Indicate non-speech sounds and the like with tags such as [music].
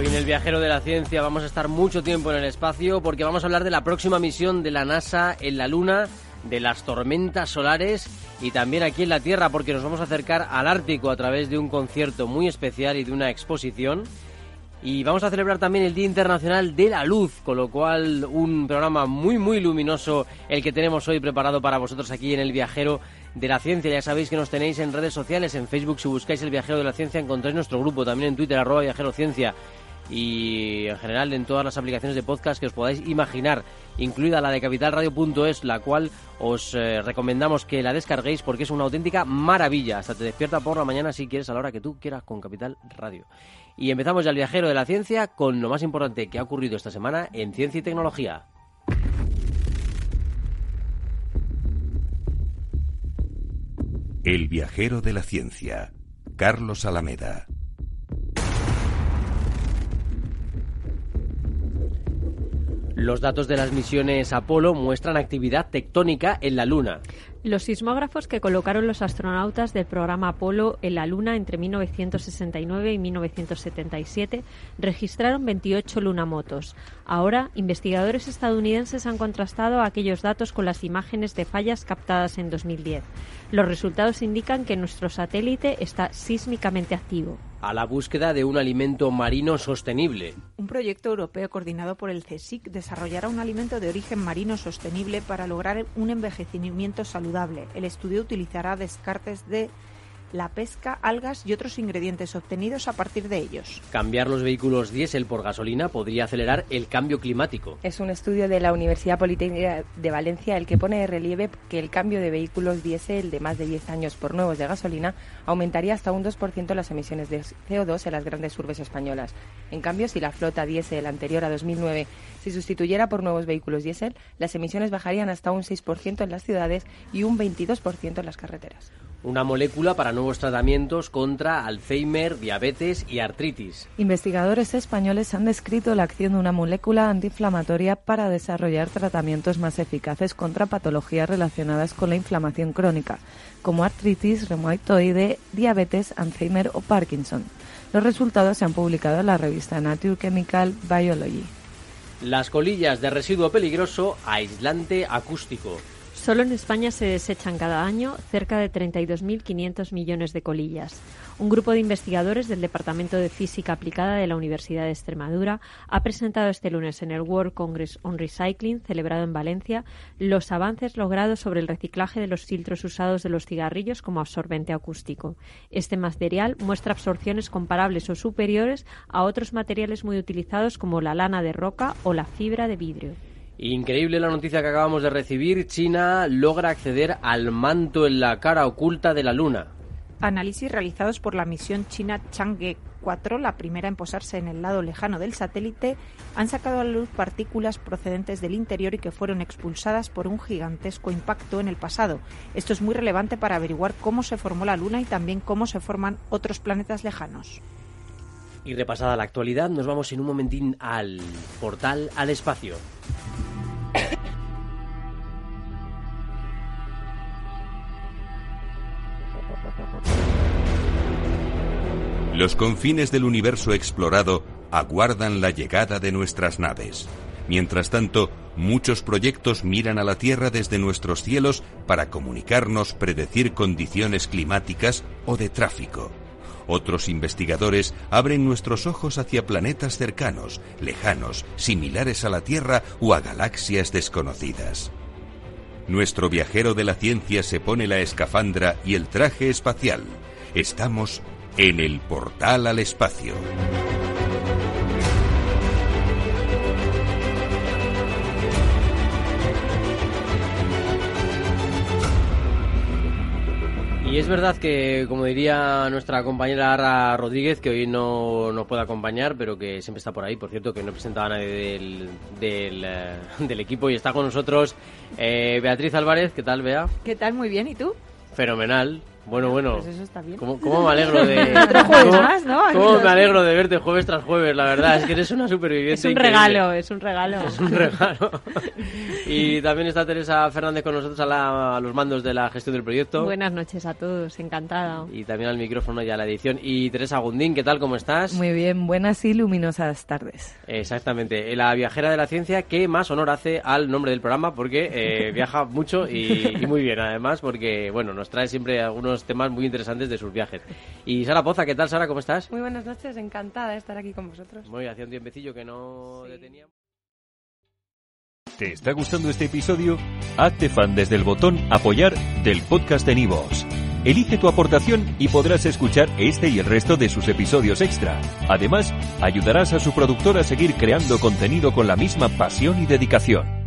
Hoy en el Viajero de la Ciencia vamos a estar mucho tiempo en el espacio porque vamos a hablar de la próxima misión de la NASA en la Luna, de las tormentas solares y también aquí en la Tierra porque nos vamos a acercar al Ártico a través de un concierto muy especial y de una exposición. Y vamos a celebrar también el Día Internacional de la Luz, con lo cual un programa muy muy luminoso el que tenemos hoy preparado para vosotros aquí en el Viajero de la Ciencia. Ya sabéis que nos tenéis en redes sociales, en Facebook si buscáis el Viajero de la Ciencia encontráis nuestro grupo, también en Twitter arroba Viajero Ciencia y en general en todas las aplicaciones de podcast que os podáis imaginar, incluida la de capitalradio.es, la cual os eh, recomendamos que la descarguéis porque es una auténtica maravilla. Hasta te despierta por la mañana si quieres a la hora que tú quieras con Capital Radio. Y empezamos ya el viajero de la ciencia con lo más importante que ha ocurrido esta semana en ciencia y tecnología. El viajero de la ciencia, Carlos Alameda. Los datos de las misiones Apolo muestran actividad tectónica en la Luna. Los sismógrafos que colocaron los astronautas del programa Apolo en la Luna entre 1969 y 1977 registraron 28 lunamotos. Ahora, investigadores estadounidenses han contrastado aquellos datos con las imágenes de fallas captadas en 2010. Los resultados indican que nuestro satélite está sísmicamente activo a la búsqueda de un alimento marino sostenible. Proyecto europeo coordinado por el CSIC desarrollará un alimento de origen marino sostenible para lograr un envejecimiento saludable. El estudio utilizará descartes de la pesca, algas y otros ingredientes obtenidos a partir de ellos. Cambiar los vehículos diésel por gasolina podría acelerar el cambio climático. Es un estudio de la Universidad Politécnica de Valencia el que pone de relieve que el cambio de vehículos diésel de más de 10 años por nuevos de gasolina aumentaría hasta un 2% las emisiones de CO2 en las grandes urbes españolas. En cambio, si la flota diésel anterior a 2009 se sustituyera por nuevos vehículos diésel, las emisiones bajarían hasta un 6% en las ciudades y un 22% en las carreteras una molécula para nuevos tratamientos contra Alzheimer, diabetes y artritis. Investigadores españoles han descrito la acción de una molécula antiinflamatoria para desarrollar tratamientos más eficaces contra patologías relacionadas con la inflamación crónica, como artritis reumatoide, diabetes, Alzheimer o Parkinson. Los resultados se han publicado en la revista Nature Chemical Biology. Las colillas de residuo peligroso, aislante acústico. Solo en España se desechan cada año cerca de 32.500 millones de colillas. Un grupo de investigadores del Departamento de Física Aplicada de la Universidad de Extremadura ha presentado este lunes en el World Congress on Recycling, celebrado en Valencia, los avances logrados sobre el reciclaje de los filtros usados de los cigarrillos como absorbente acústico. Este material muestra absorciones comparables o superiores a otros materiales muy utilizados como la lana de roca o la fibra de vidrio. Increíble la noticia que acabamos de recibir. China logra acceder al manto en la cara oculta de la Luna. Análisis realizados por la misión china Chang'e 4, la primera en posarse en el lado lejano del satélite, han sacado a la luz partículas procedentes del interior y que fueron expulsadas por un gigantesco impacto en el pasado. Esto es muy relevante para averiguar cómo se formó la Luna y también cómo se forman otros planetas lejanos. Y repasada la actualidad, nos vamos en un momentín al portal al espacio. Los confines del universo explorado aguardan la llegada de nuestras naves. Mientras tanto, muchos proyectos miran a la Tierra desde nuestros cielos para comunicarnos, predecir condiciones climáticas o de tráfico. Otros investigadores abren nuestros ojos hacia planetas cercanos, lejanos, similares a la Tierra o a galaxias desconocidas. Nuestro viajero de la ciencia se pone la escafandra y el traje espacial. Estamos en el portal al espacio. Y es verdad que, como diría nuestra compañera Ara Rodríguez, que hoy no nos puede acompañar, pero que siempre está por ahí, por cierto, que no presentaba a nadie del, del, eh, [laughs] del equipo y está con nosotros eh, Beatriz Álvarez. ¿Qué tal, Bea? ¿Qué tal? Muy bien, ¿y tú? Fenomenal. Bueno, bueno. Pues eso está bien. ¿Cómo, cómo me alegro de... [laughs] Otro jueves cómo- más, ¿no? cómo me alegro de verte jueves tras jueves, la verdad. Es que eres una superviviente Es un increíble. regalo, es un regalo. Es un regalo. y también está Teresa Fernández con nosotros a, la- a los mandos de la gestión del proyecto. Buenas noches a todos, encantada. Y también al micrófono y a la edición. Y Teresa Gundín, ¿qué tal? ¿Cómo estás? Muy bien, buenas y luminosas tardes. Exactamente. La viajera de la ciencia que más honor hace al nombre del programa porque eh, viaja mucho y, y muy bien además porque, bueno, nos trae siempre algunos temas muy interesantes de sus viajes. Y Sara Poza, ¿qué tal Sara? ¿Cómo estás? Muy buenas noches, encantada de estar aquí con vosotros. Muy hacía un tiempecillo que no deteníamos. ¿Te está gustando este episodio? Hazte fan desde el botón Apoyar del podcast de Nivos. Elige tu aportación y podrás escuchar este y el resto de sus episodios extra. Además, ayudarás a su productor a seguir creando contenido con la misma pasión y dedicación.